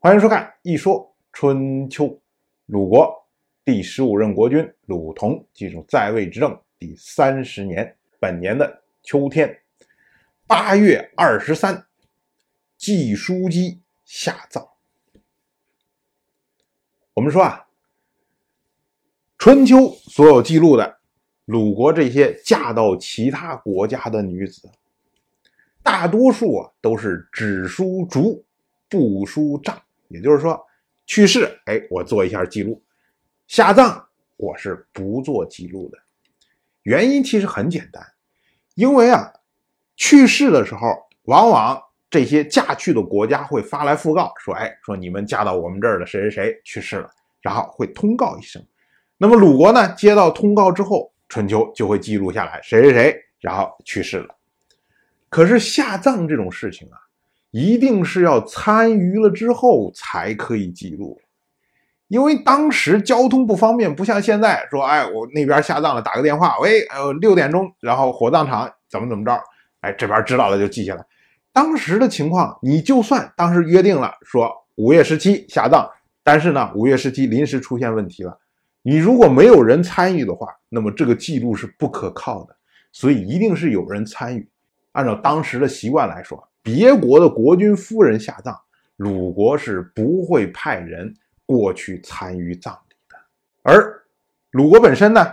欢迎收看《一说春秋》。鲁国第十五任国君鲁同进入在位执政第三十年，本年的秋天，八月二十三，季叔姬下葬。我们说啊，春秋所有记录的鲁国这些嫁到其他国家的女子，大多数啊都是只梳竹，不梳帐。也就是说，去世，哎，我做一下记录；下葬，我是不做记录的。原因其实很简单，因为啊，去世的时候，往往这些嫁去的国家会发来讣告，说，哎，说你们嫁到我们这儿的谁谁谁去世了，然后会通告一声。那么鲁国呢，接到通告之后，春秋就会记录下来谁谁谁，然后去世了。可是下葬这种事情啊。一定是要参与了之后才可以记录，因为当时交通不方便，不像现在说，哎，我那边下葬了，打个电话，喂，呃，六点钟，然后火葬场怎么怎么着，哎，这边知道了就记下来。当时的情况，你就算当时约定了说五月十七下葬，但是呢，五月十七临时出现问题了，你如果没有人参与的话，那么这个记录是不可靠的，所以一定是有人参与。按照当时的习惯来说。别国的国君夫人下葬，鲁国是不会派人过去参与葬礼的。而鲁国本身呢，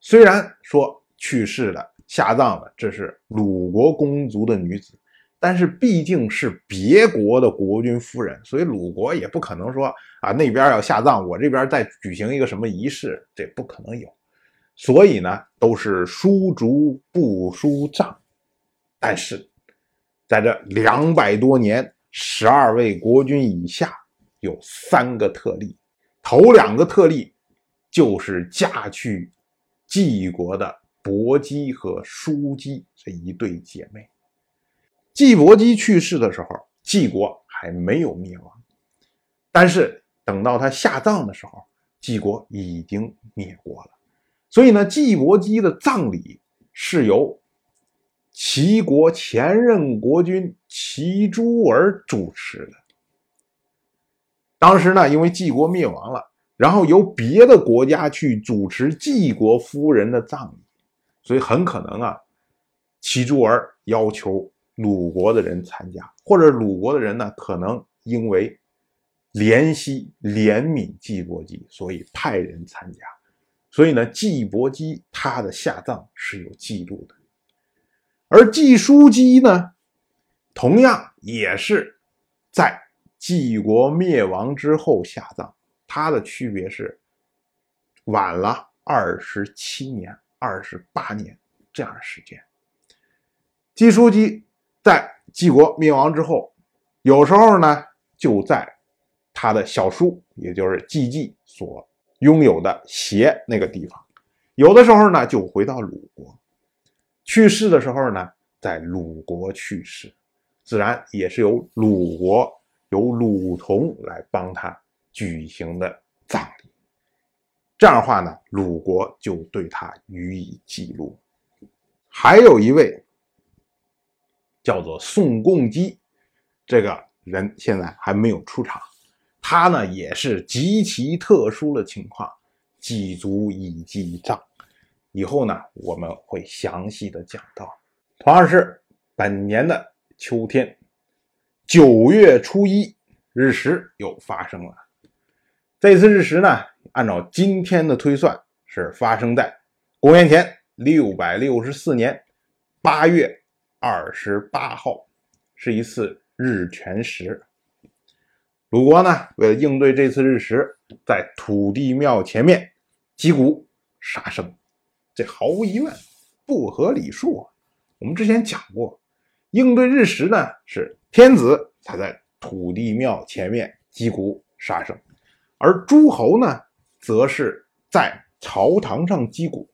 虽然说去世了下葬了这是鲁国公族的女子，但是毕竟是别国的国君夫人，所以鲁国也不可能说啊那边要下葬，我这边再举行一个什么仪式，这不可能有。所以呢，都是书竹不书葬，但是。在这两百多年，十二位国君以下有三个特例。头两个特例就是嫁去晋国的伯姬和叔姬这一对姐妹。季伯姬去世的时候，晋国还没有灭亡，但是等到他下葬的时候，晋国已经灭国了。所以呢，季伯姬的葬礼是由。齐国前任国君齐诸儿主持的。当时呢，因为晋国灭亡了，然后由别的国家去主持晋国夫人的葬礼，所以很可能啊，齐诸儿要求鲁国的人参加，或者鲁国的人呢，可能因为怜惜怜悯季伯姬，所以派人参加。所以呢，季伯姬他的下葬是有记录的。而季叔姬呢，同样也是在季国灭亡之后下葬，他的区别是晚了二十七年、二十八年这样的时间。季叔姬在季国灭亡之后，有时候呢就在他的小叔，也就是季季所拥有的邪那个地方，有的时候呢就回到鲁国。去世的时候呢，在鲁国去世，自然也是由鲁国由鲁同来帮他举行的葬礼。这样的话呢，鲁国就对他予以记录。还有一位叫做宋共基，这个人现在还没有出场，他呢也是极其特殊的情况，祭足以祭葬。以后呢，我们会详细的讲到。同样是本年的秋天，九月初一日食又发生了。这次日食呢，按照今天的推算，是发生在公元前六百六十四年八月二十八号，是一次日全食。鲁国呢，为了应对这次日食，在土地庙前面击鼓杀生。这毫无疑问不合理数啊！我们之前讲过，应对日食呢，是天子他在土地庙前面击鼓杀生，而诸侯呢，则是在朝堂上击鼓，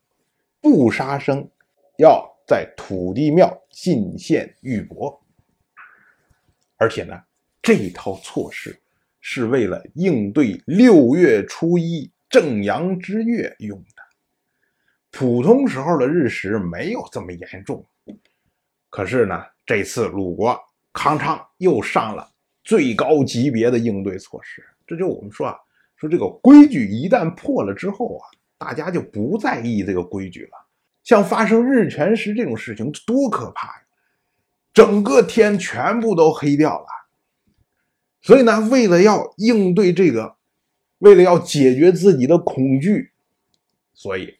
不杀生，要在土地庙进献玉帛。而且呢，这套措施是为了应对六月初一正阳之月用的。普通时候的日食没有这么严重，可是呢，这次鲁国康昌又上了最高级别的应对措施。这就我们说啊，说这个规矩一旦破了之后啊，大家就不在意这个规矩了。像发生日全食这种事情，多可怕呀！整个天全部都黑掉了。所以呢，为了要应对这个，为了要解决自己的恐惧，所以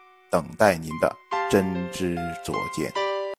等待您的真知灼见。